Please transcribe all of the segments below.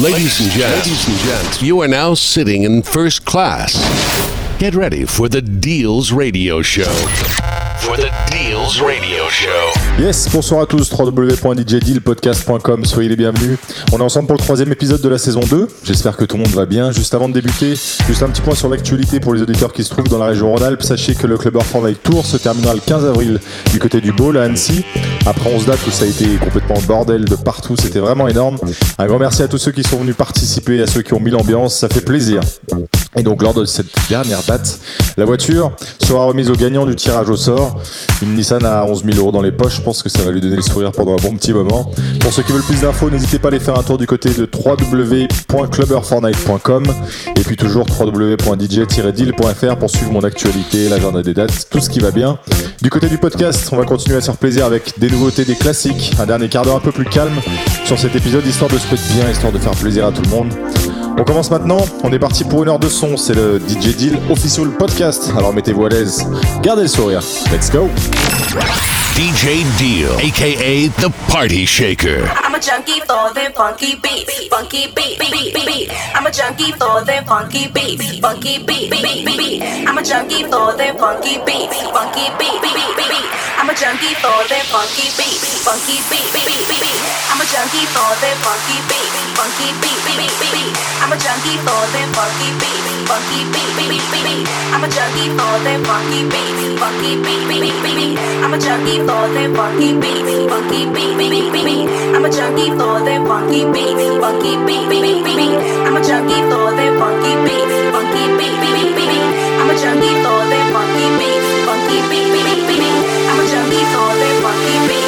Ladies and gents, ladies and gents, you are now sitting in first class. Get ready for the Deals Radio Show. For the Deals Radio Show. Yes, bonsoir à tous, www.djdealpodcast.com, soyez les bienvenus. On est ensemble pour le troisième épisode de la saison 2. J'espère que tout le monde va bien. Juste avant de débuter, juste un petit point sur l'actualité pour les auditeurs qui se trouvent dans la région Rhône-Alpes. Sachez que le Club Fortnite Tour se terminera le 15 avril du côté du Bowl à Annecy. Après 11 dates où ça a été complètement bordel de partout, c'était vraiment énorme. Un grand merci à tous ceux qui sont venus participer, à ceux qui ont mis l'ambiance, ça fait plaisir. Et donc lors de cette dernière date, la voiture sera remise au gagnant du tirage au sort. Une Nissan à 11 000 euros dans les poches, je pense que ça va lui donner le sourire pendant un bon petit moment. Pour ceux qui veulent plus d'infos, n'hésitez pas à aller faire un tour du côté de www.clubberfortnite.com et puis toujours www.dj-deal.fr pour suivre mon actualité, l'agenda des dates, tout ce qui va bien. Du côté du podcast, on va continuer à se faire plaisir avec des nouveautés, des classiques, un dernier quart d'heure un peu plus calme sur cet épisode, histoire de se mettre bien, histoire de faire plaisir à tout le monde. On commence maintenant, on est parti pour une heure de son, c'est le DJ Deal Official Podcast, alors mettez-vous à l'aise, gardez le sourire, let's go DJ Deal, aka the Party Shaker. A junkie for them funky beats, funky beat, beat, beat. I'm a junkie for them funky beats, funky beat, beat, beat. I'm a junkie for them funky beats, funky beat, beat, beat. I'm a junkie for them funky beats, funky beat, beat, beat. I'm a junkie for them funky beats, funky beat, beat, beat. I'm a junkie for them funky beats, funky beat, beat, beat. I'm a junkie for them funky beats, funky beat, beat, beat. I'm a junkie for them funky beats, funky beat, beat, beat. I'm a for them funky beats, funky beat, beat, beat, beat. I'm a junkie for them funky beats, funky beat, beat, beat, beat. I'm a junkie for them funky beats, funky beat, beat, beat, beat. I'm a junkie for them funky beats,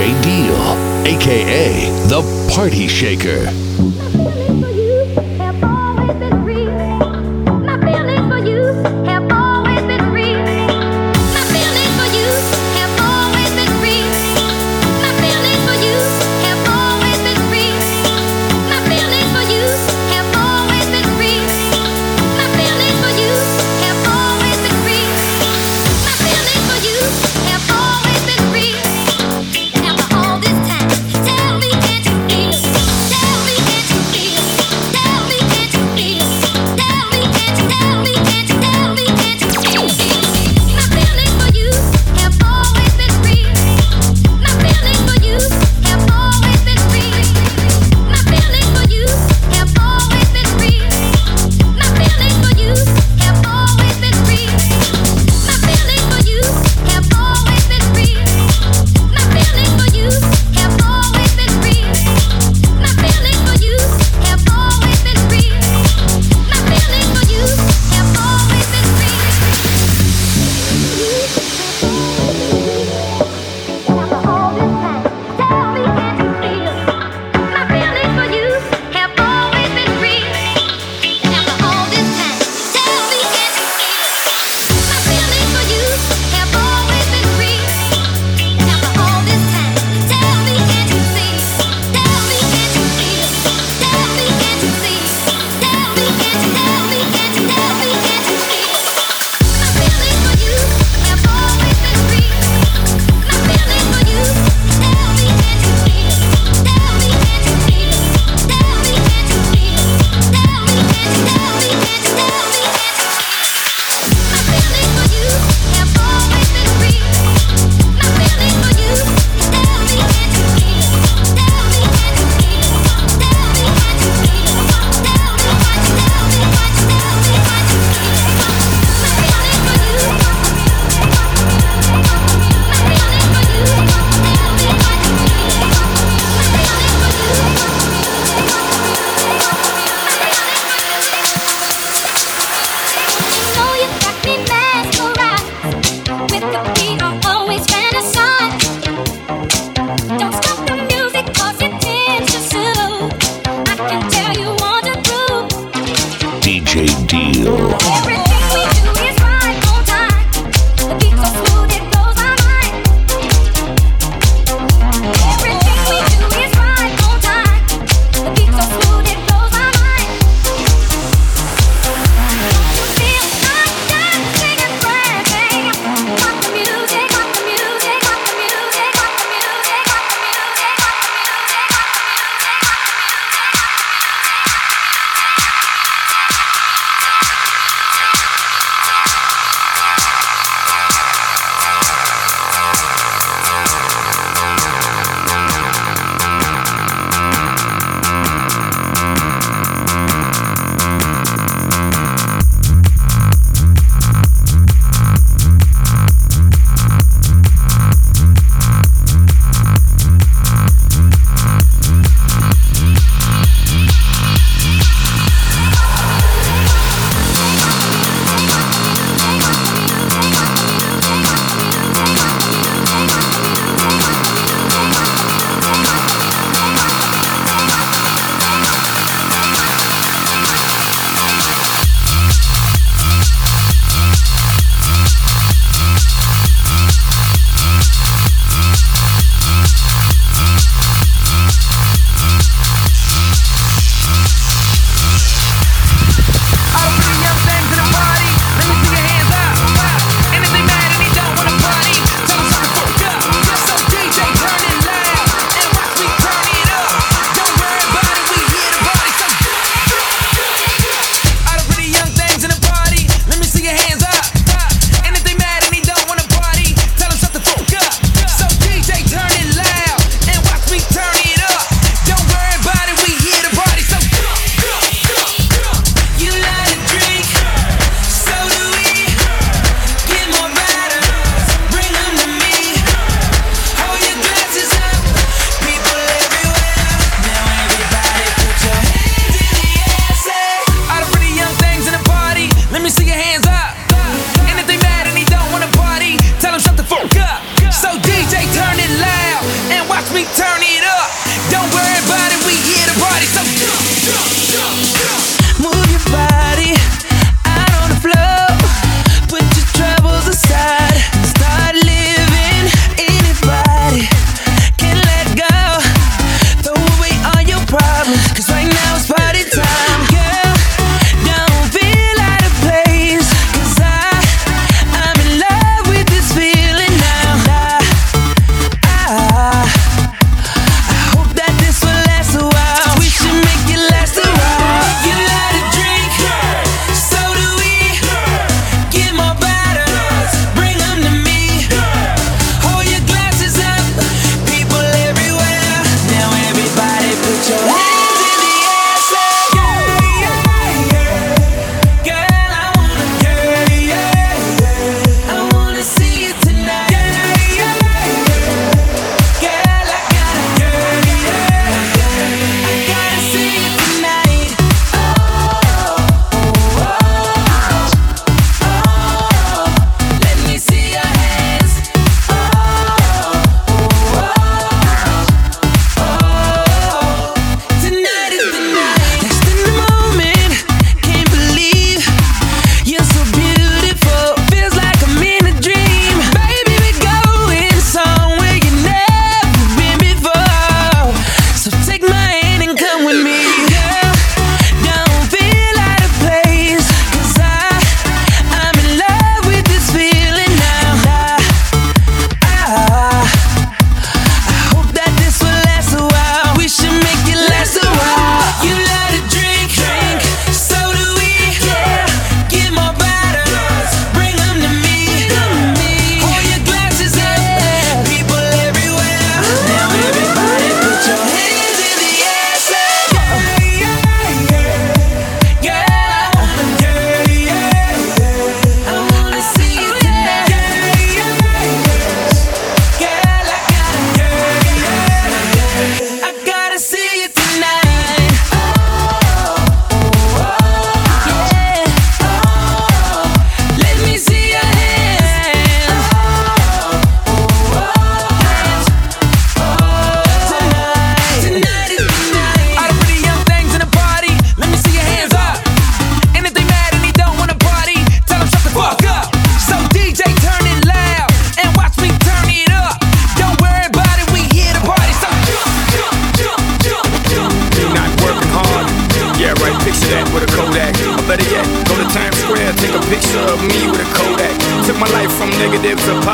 DJ Deal, aka the Party Shaker.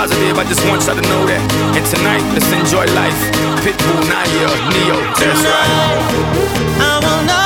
positive, I just want y'all to know that. And tonight, let's enjoy life. Pitbull, Nayer, Ne-Yo, that's right. I will not.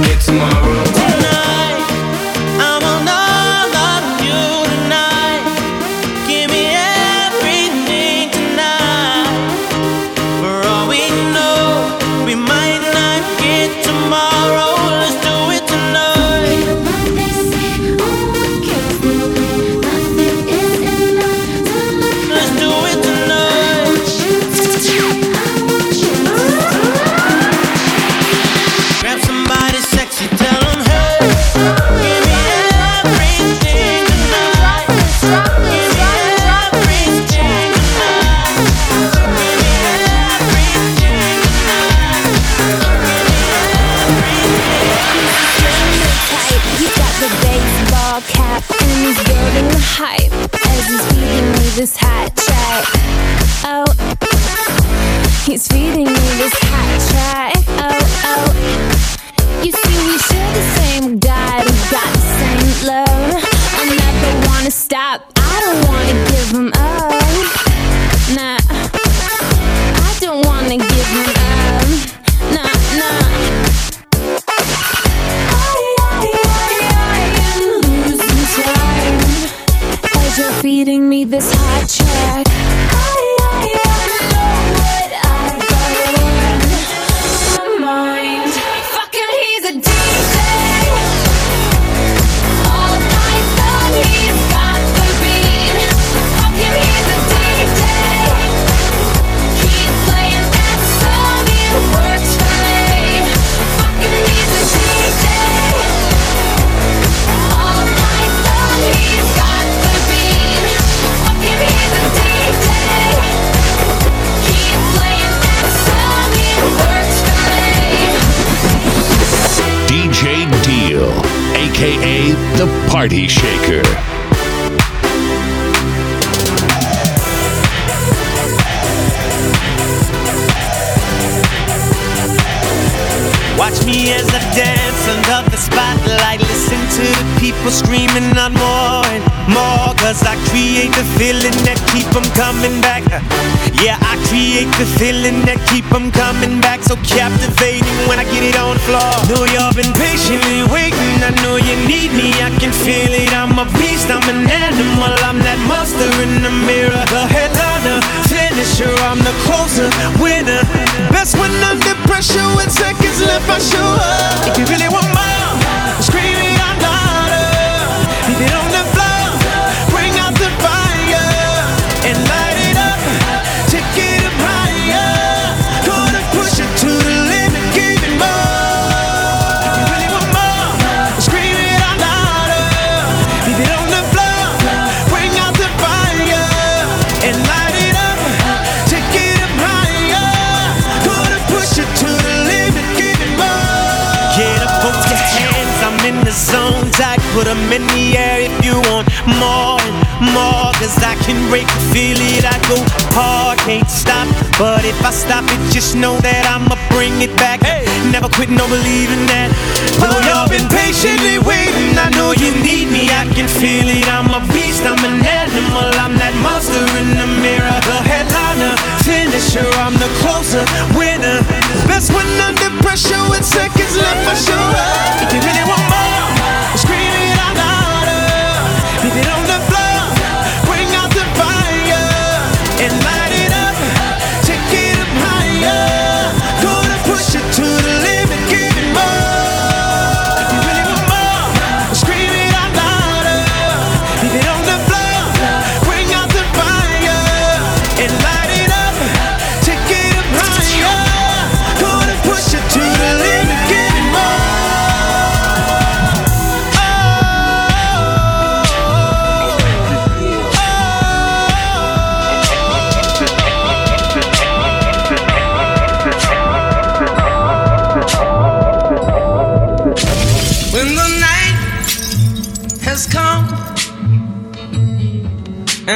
get to my room. Watch me as I dance under the spotlight. Listen to the people screaming out more and more. Cause I create the feeling that keep them coming back. Yeah, I create the feeling that keep them coming back. So captivating when I get it on the floor. Know you've been patiently waiting. I know you need me. I can feel it. I'm a beast. I'm an animal. I'm that monster in the mirror. The headliner, finisher. I'm the closer, winner. Best when under pressure with seconds left. I show up. If you really want more, scream it out louder. Leave it on put 'em in the air if you want more and more. Cause I can break feel it. I go hard, can't stop. But if I stop it, just know that I'ma bring it back. Never quit, no believing that. Oh, you've been patiently waiting. I know you need me. I can feel it. I'm a beast. I'm an animal. I'm that monster in the mirror. The headliner, finisher. I'm the closer, winner. Best when under pressure with seconds left. I show up. If you really want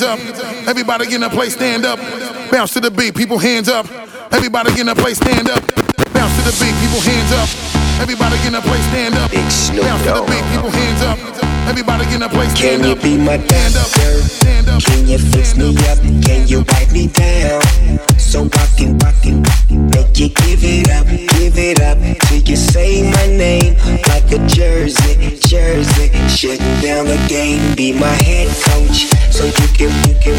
Hands up. Everybody in the place stand up. Bounce to the beat, people hands up. Everybody get in the place stand up. Bounce to the beat, people hands up. Everybody get in the place stand up. Bounce to the beat, people hands up. Everybody get in the place stand up. Can you be my Stand up. doctor? Stand up. Can you fix me up? Can you wipe me down? So I can, make you give it up, give it up till you say my name like a jersey, jersey. Shutting down the game, be my head coach, so you can, you can,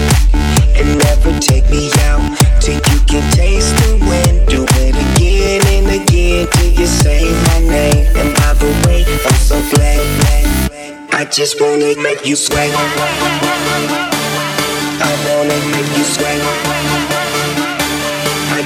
and never take me out till you can taste the wind. Do it again and again till you say my name. And by the way, I'm so glad. I just wanna make you sweat. I wanna make you sweat.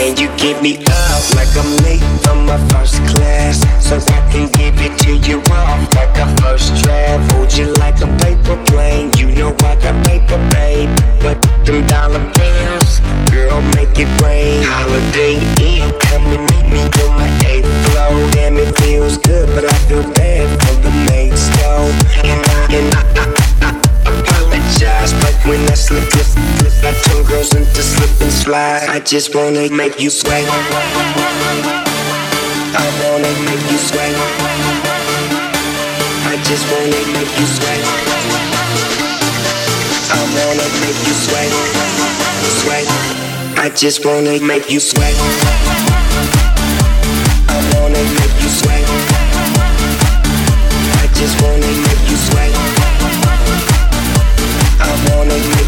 Can you, give me up? Like I'm late from my first I just wanna make you sweat. I wanna make you sweat. I just wanna make you sweat. I wanna make you sweat. Sweat. I just wanna make you sweat. I wanna make you sweat. I just wanna make you sweat. I wanna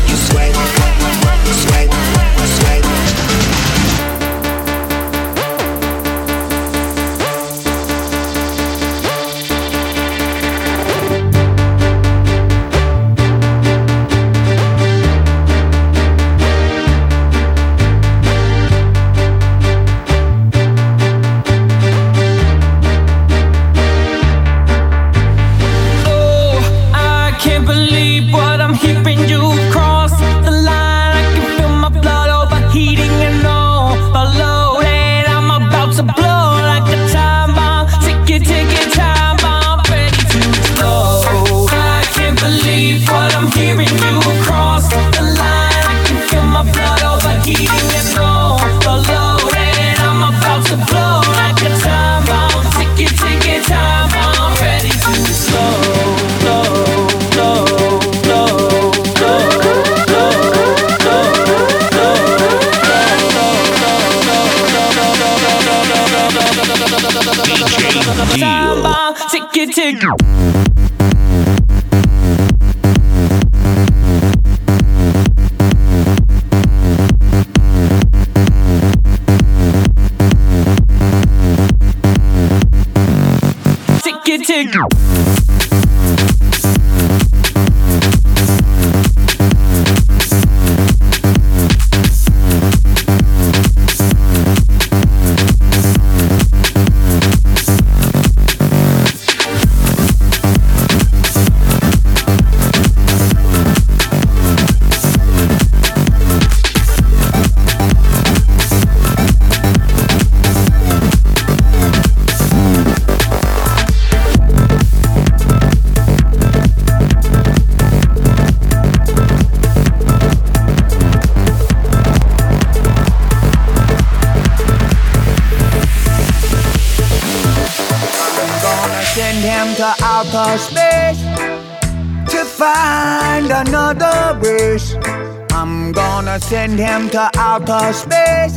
outer space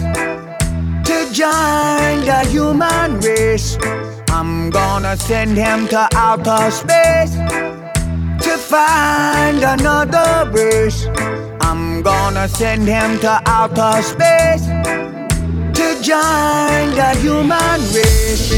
to join the human race. I'm gonna send him to outer space to find another race. I'm gonna send him to outer space to join the human race.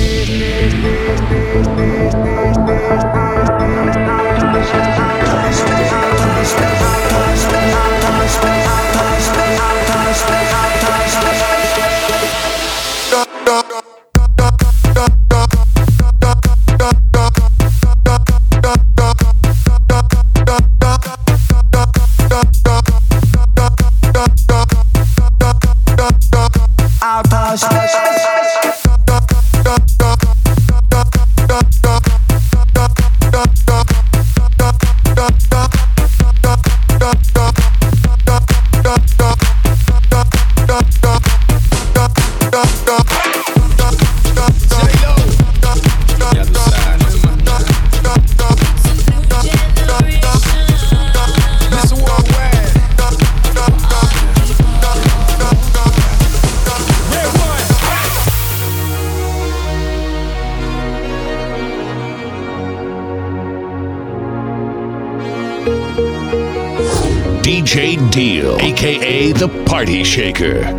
Party Shaker.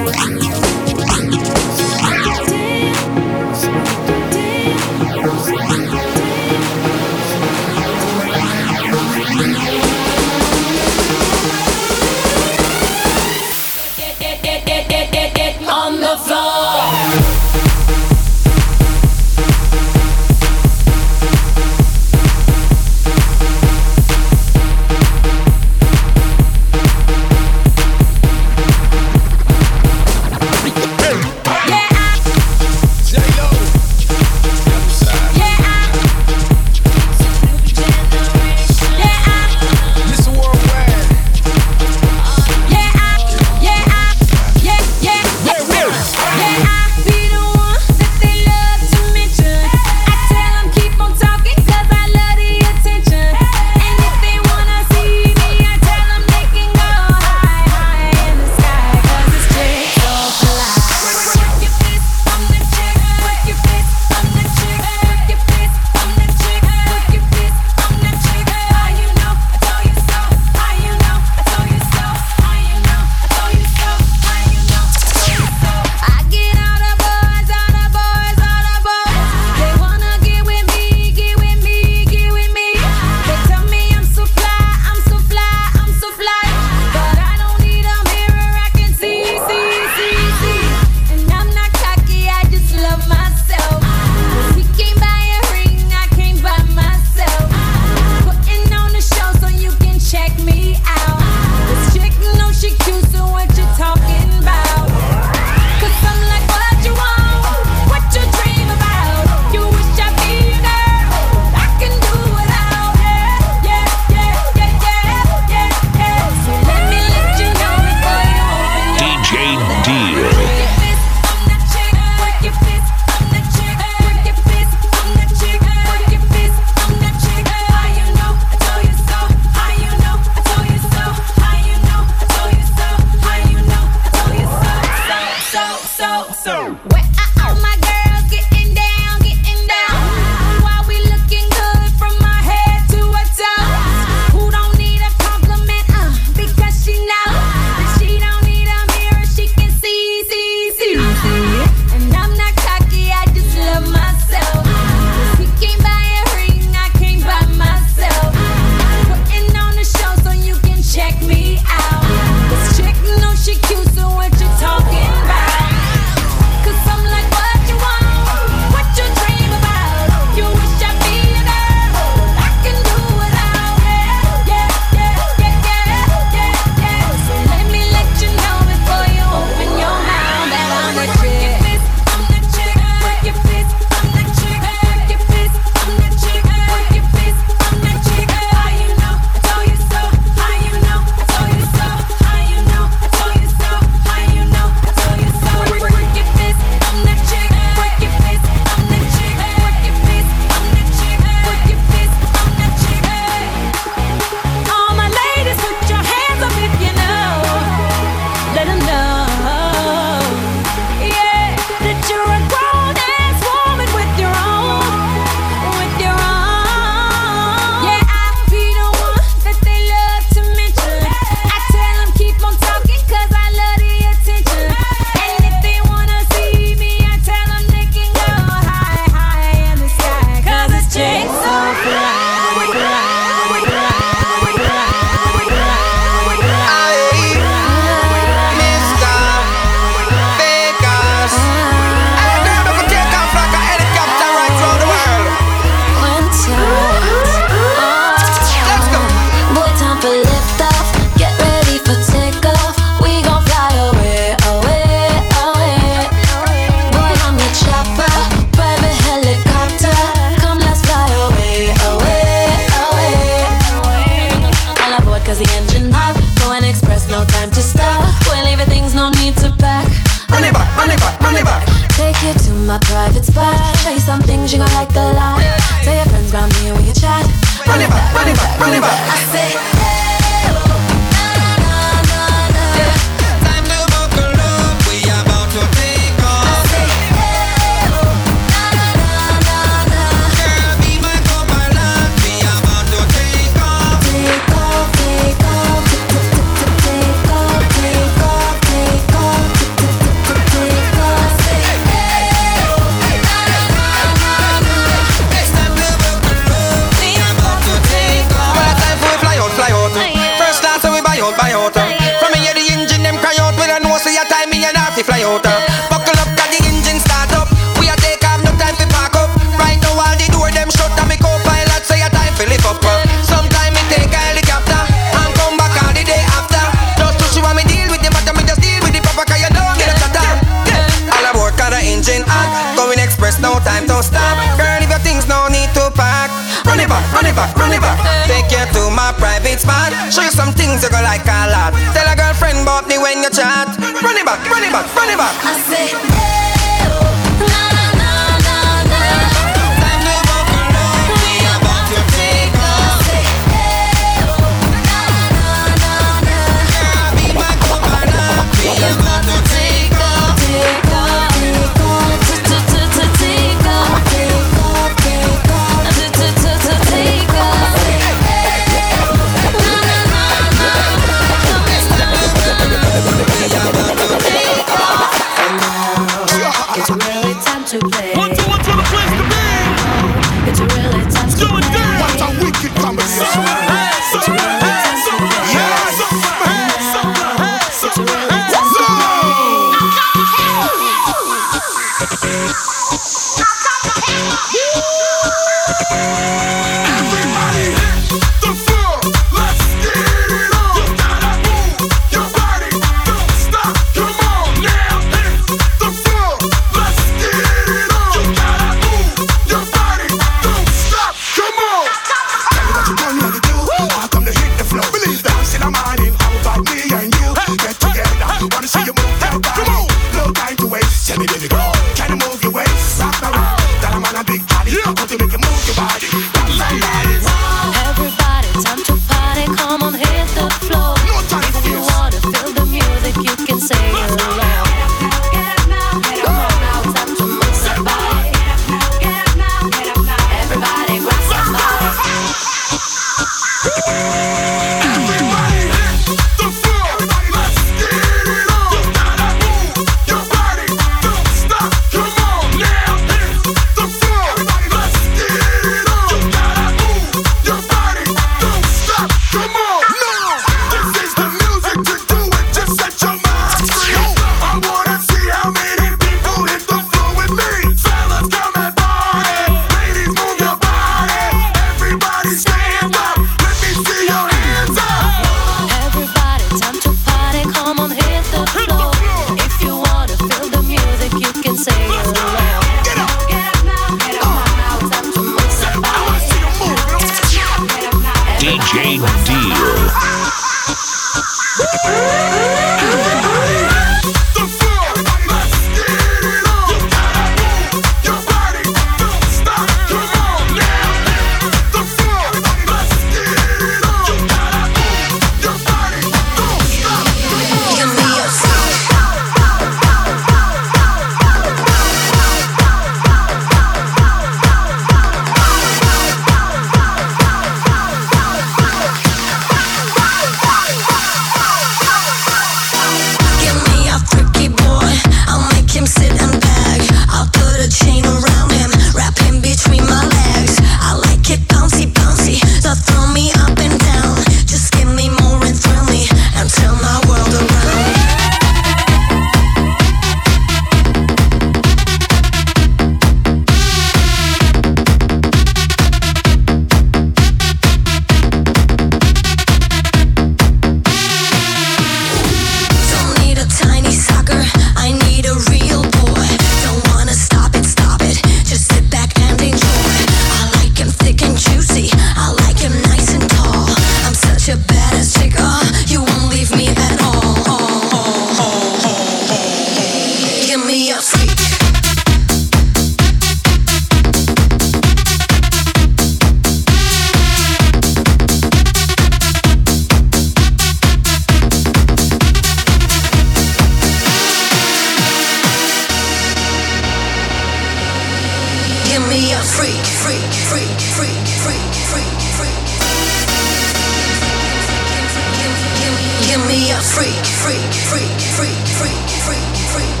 Me a freak, freak, freak, freak, freak, freak, freak.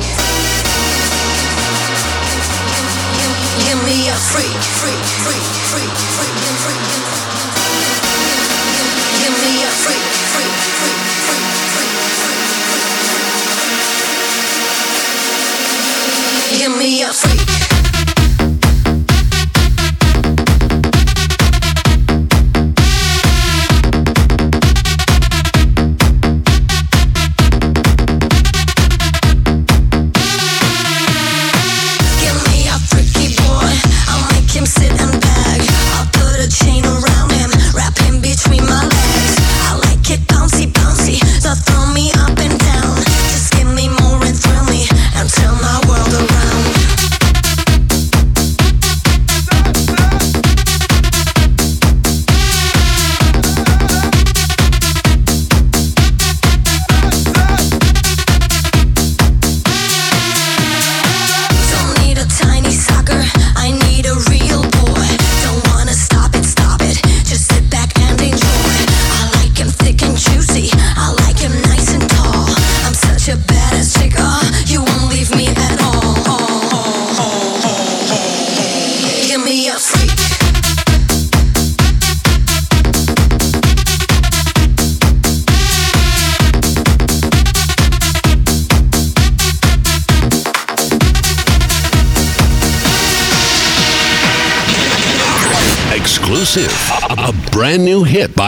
Give me a freak, freak, freak, freak, freak, freak. Give me a freak, freak, freak, freak, freak, freak. Give me a freak.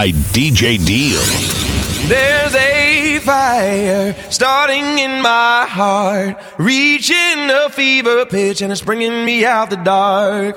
By DJ Deal. There's a fire starting in my heart, reaching a fever pitch, and it's bringing me out the dark.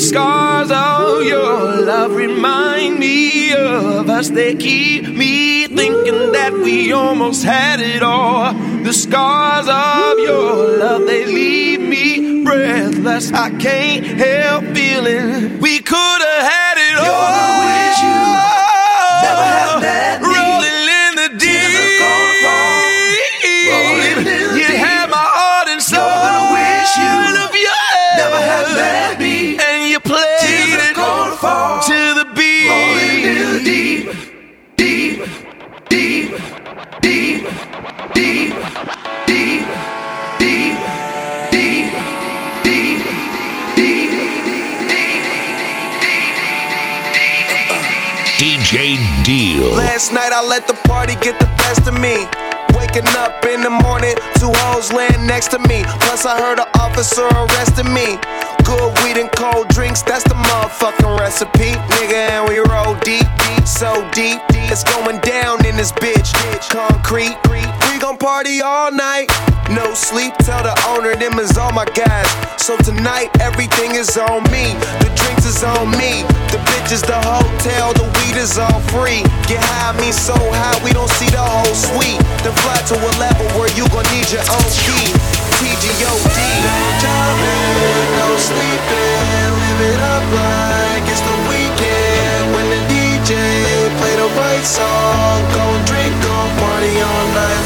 The scars of your love remind me of us. They keep me thinking that we almost had it all. The scars of your love, they leave me breathless. I can't help feeling we could have had it all. never have met DJ Deal. Last night I let the party get the best of me. Waking up in the morning, two hoes laying next to me. Plus I heard an officer arresting me. Good weed and cold drinks, that's the motherfucking recipe. Nigga, and we roll deep, deep, so deep. It's going down in this bitch. Bitch. Concrete, gon' party all night. No sleep, tell the owner them is all my guys. So tonight everything is on me. The drinks is on me. The bitches, the hotel, the weed is all free. Get high, me so high we don't see the whole suite. Then fly to a level where you gon' need your own key. TGOD. No jobbing, no sleeping, live it up like it's the weekend. When the DJ play the right song, go drink, go party all night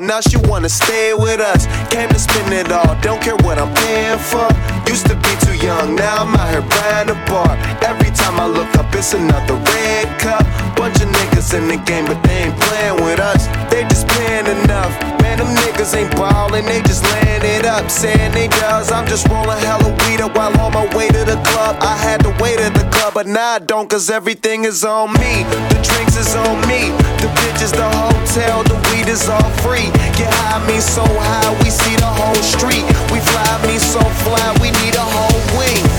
now she wanna stay with us. Came to spend it all, don't care what I'm paying for. Used to be too young, now I'm out here buying a bar. Every time I look up, it's another red cup. Bunch of niggas in the game, but they ain't playing with us. They just playing enough. Man, them niggas ain't ballin', they just laying it up. Saying they does, I'm just rolling hella weed up while on my way to the club. I had to wait at the club, but now I don't, cause everything is on me. The drinks is on me. The bitches, the hotel, the weed is all free. Get high, me so high, we see the whole street. We fly, me so fly, we need a whole wing.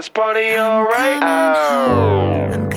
Let's party alright. Oh. I'm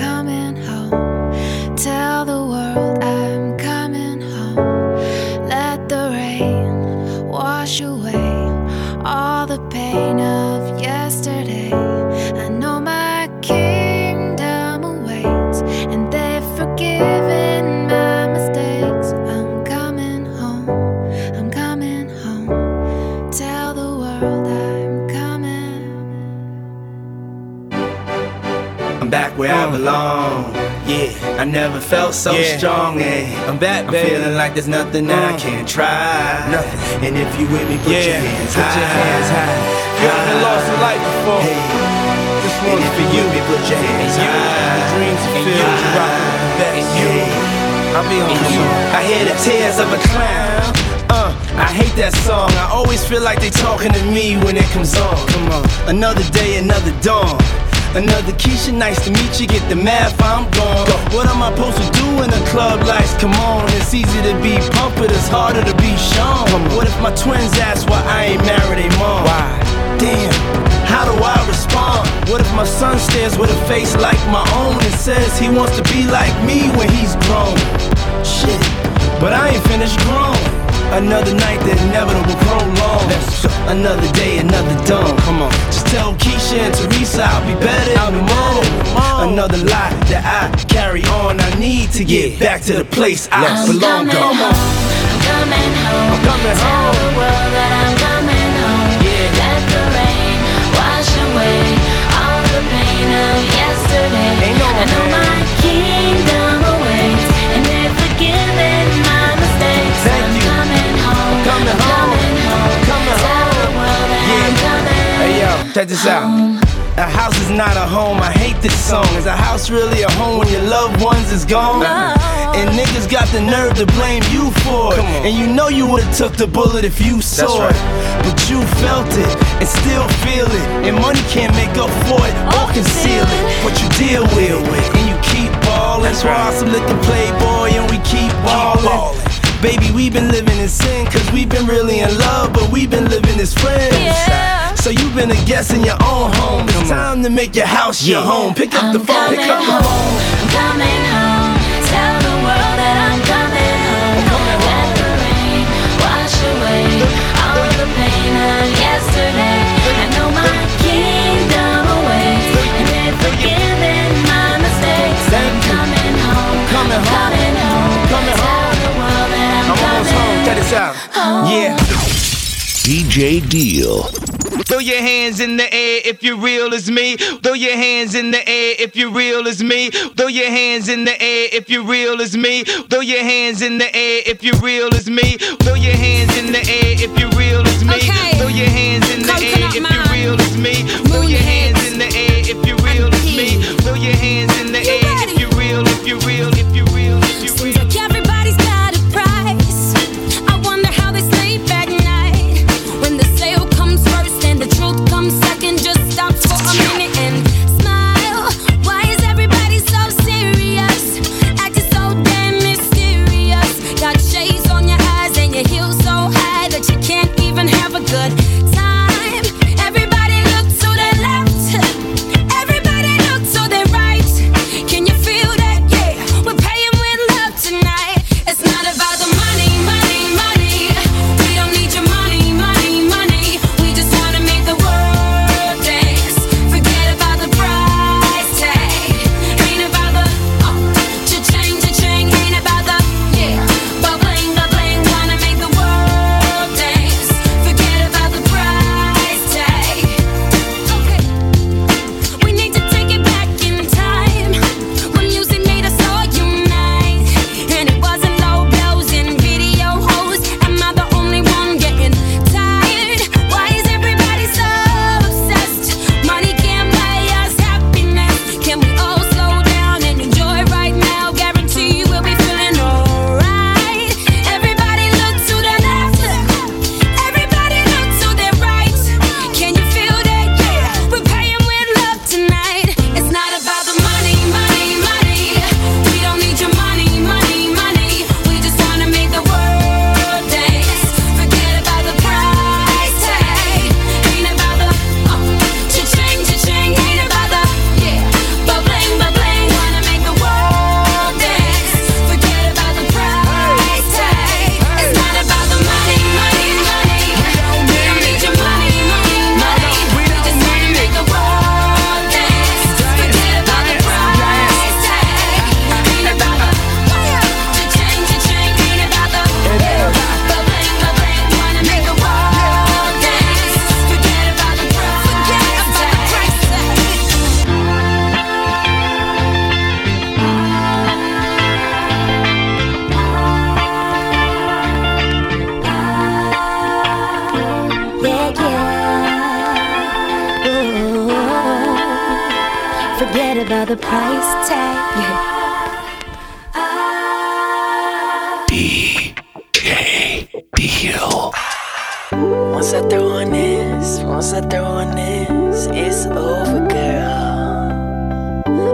where I belong. Yeah, I never felt so Yeah. strong. eh. I'm back, baby. I'm feeling like there's nothing that I can't try. Nothing. And if you with me, put Yeah, your hands put high. your hands high. You ever lost a life before? Hey. This And one's for you you. me, put your hands And you, high. the dreams And fulfilled, you you. rock best. Hey. I'll be on you. I hear the tears of a clown. Uh, I hate that song. I always feel like they talking to me when it comes on. Come on. Another day, another dawn. Another Keisha, nice to meet you. Get the math, I'm gone. What am I supposed to do when the club lights come on? It's easy to be pumped, but it's harder to be shown. What if my twins ask why I ain't married a mom? Why? Damn, how do I respond? What if my son stares with a face like my own and says he wants to be like me when he's grown? Shit, but I ain't finished growing. Another night, the inevitable prolong. Another day, another dawn. Come on, just tell Keisha and Teresa I'll be better in the morning. Another lie that I carry on. I need to get back to the place I I'm belong. coming Come home. on. I'm coming home. Check this out. A house is not a home. I hate this song. Is a house really a home when your loved ones is gone? And niggas got the nerve to blame you for it. And you know you would've took the bullet if you saw it. But you felt it and still feel it. And money can't make up for it or conceal it. What you deal with, and you keep ballin'. That's why some liquor playboy and we keep ballin'. Baby, we've been living in sin, cause we been really in love, but we've been living as friends. Yeah. So you've been a guest in your own home. It's time to make your house your home. Pick up the I'm phone, pick coming up the phone. home. I'm coming home. Tell the world that I'm coming home. Let the rain wash away all the pain of yesterday. I know my kingdom awaits, and they've forgiven my mistakes. I'm coming home. I'm home. coming home. Coming Tell the world that I'm, I'm almost home. coming Check this out. home. Yeah. DJ Deal. Throw your hands in the air if you're real as me. Throw your hands in the air if you're real as me. Throw your hands in the air if you're real as me. Throw your hands in the air if you're real as me. Throw your hands in the air if you're real as me. Okay. Throw your hands in the air if Man. you're real as me. Throw your hands in the air if you're real as me. Throw your hands in the You air if you're real, if you're real, if you're real, without a price tag. Deal. Once I throw on this, once I throw on this, it's over, girl.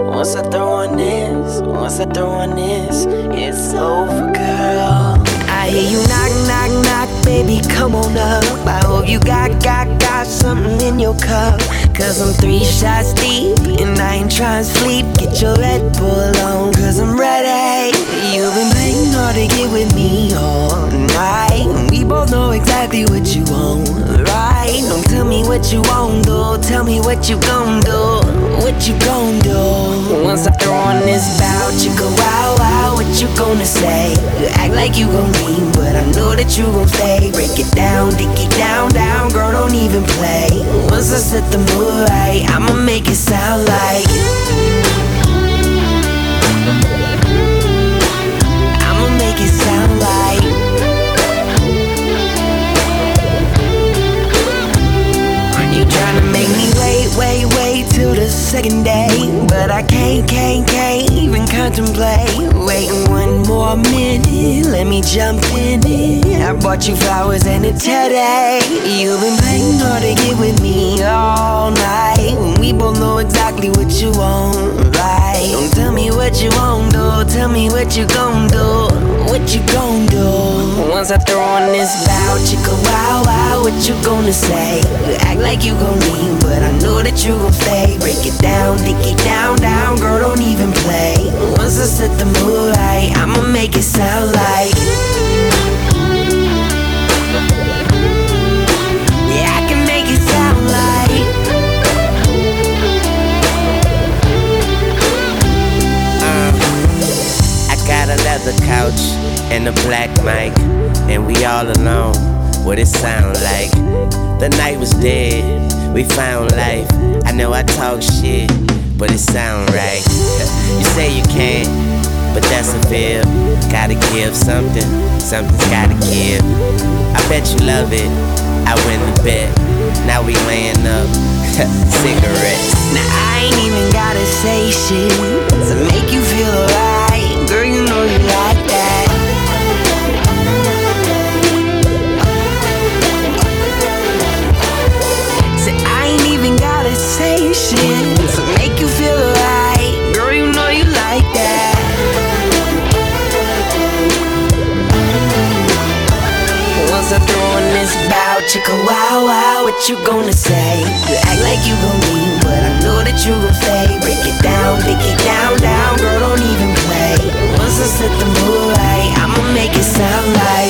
Once I throw on this, once I throw on this, it's over, girl. I hear you knock, knock, knock, baby, come on up. I hope you got, got, got something in your cup. Cause I'm three shots deep, and I ain't trying to sleep. Get your Red Bull on, cause I'm ready. You've been playing hard to get with me all night. We both know exactly what you want, right? Don't tell me what you want, though. Tell me what you gon' do. What you gon' do? Once I throw on this bout, you go wow wow. You gonna say? You act like you gon' leave, but I know that you gon' stay. Break it down, dick it down, down, girl, don't even play. Once I set the mood right, I'ma make it sound like. I'ma make it sound like. Wait, wait, till the second day. But I can't, can't, can't even contemplate. Waiting one more minute, let me jump in it. I bought you flowers and a today. You've been playing hard to get with me all night. We both know exactly what you want, right? Don't tell me what you want, do. Tell me what you gon' do. What you gon' do? Once I throw on this bow, go wow wow. What you gonna say? You act like you gon' leave, but I you gon' stay. Break it down, dick it down, down, girl, don't even play. Once I set the mood right, I'ma make it sound like. Yeah, I can make it sound like. Uh, I got a leather couch and a black mic, and we all alone. What it sound like? The night was dead, we found life. I know I talk shit, but it sound right. you say you can't, but that's a fib. Gotta give something, something's gotta give. I bet you love it. I win the bet. Now we laying up cigarettes. Now I ain't even gotta say shit to make you feel alright. Girl, you know you like make you feel alright. Girl, you know you like that. Once I throw on this wow. What you gonna say? You act like you gon' leave, but I know that you gon'. Break it down, it down, down, girl, don't even play. Once I set the mood right, I'ma make it sound like.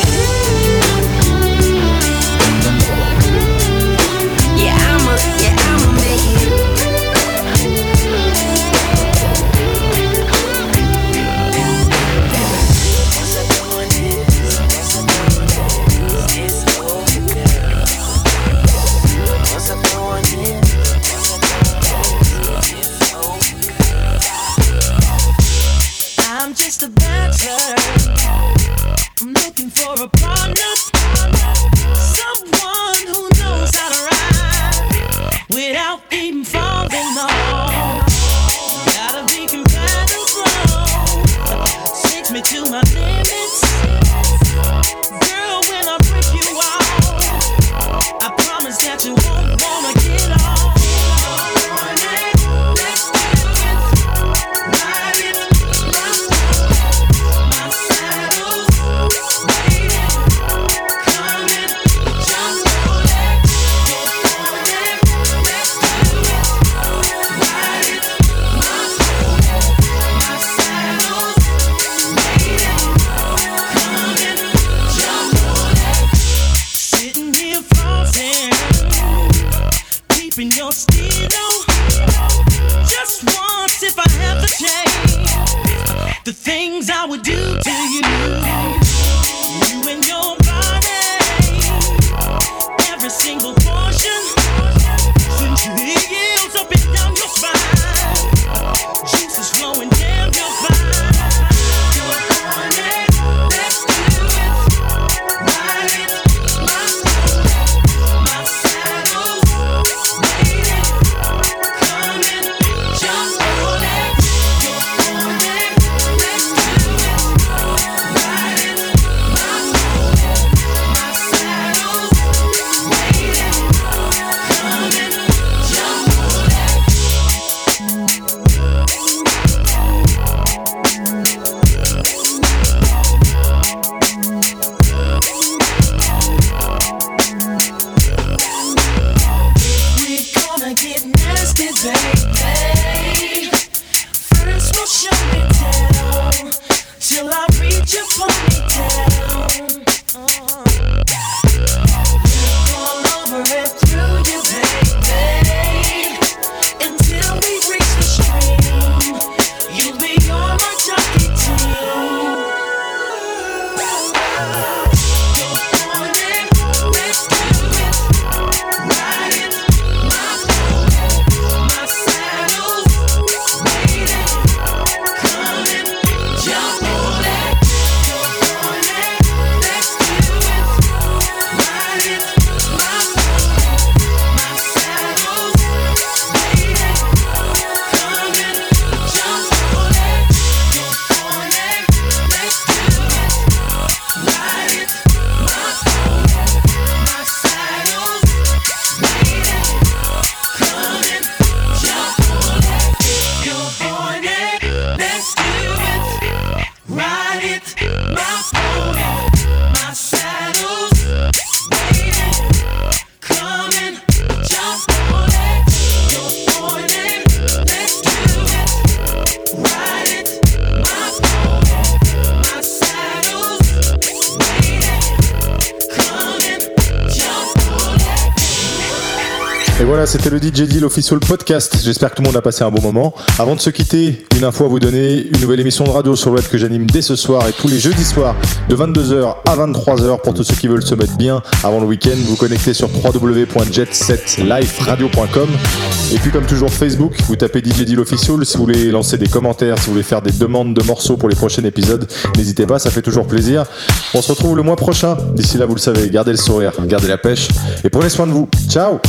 DJ Deal Official Podcast. J'espère que tout le monde a passé un bon moment. Avant de se quitter, une info à vous donner. Une nouvelle émission de radio sur le web que j'anime dès ce soir et tous les jeudis soirs de 22h à 23h pour tous ceux qui veulent se mettre bien avant le week-end. Vous connectez sur www.jetsetliferadio.com. Et puis comme toujours Facebook, vous tapez DJ Deal Official. Si vous voulez lancer des commentaires, si vous voulez faire des demandes de morceaux pour les prochains épisodes, n'hésitez pas, ça fait toujours plaisir. On se retrouve le mois prochain. D'ici là, vous le savez, gardez le sourire, gardez la pêche et prenez soin de vous. Ciao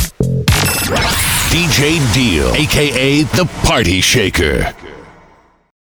DJ Deal, aka the Party Shaker.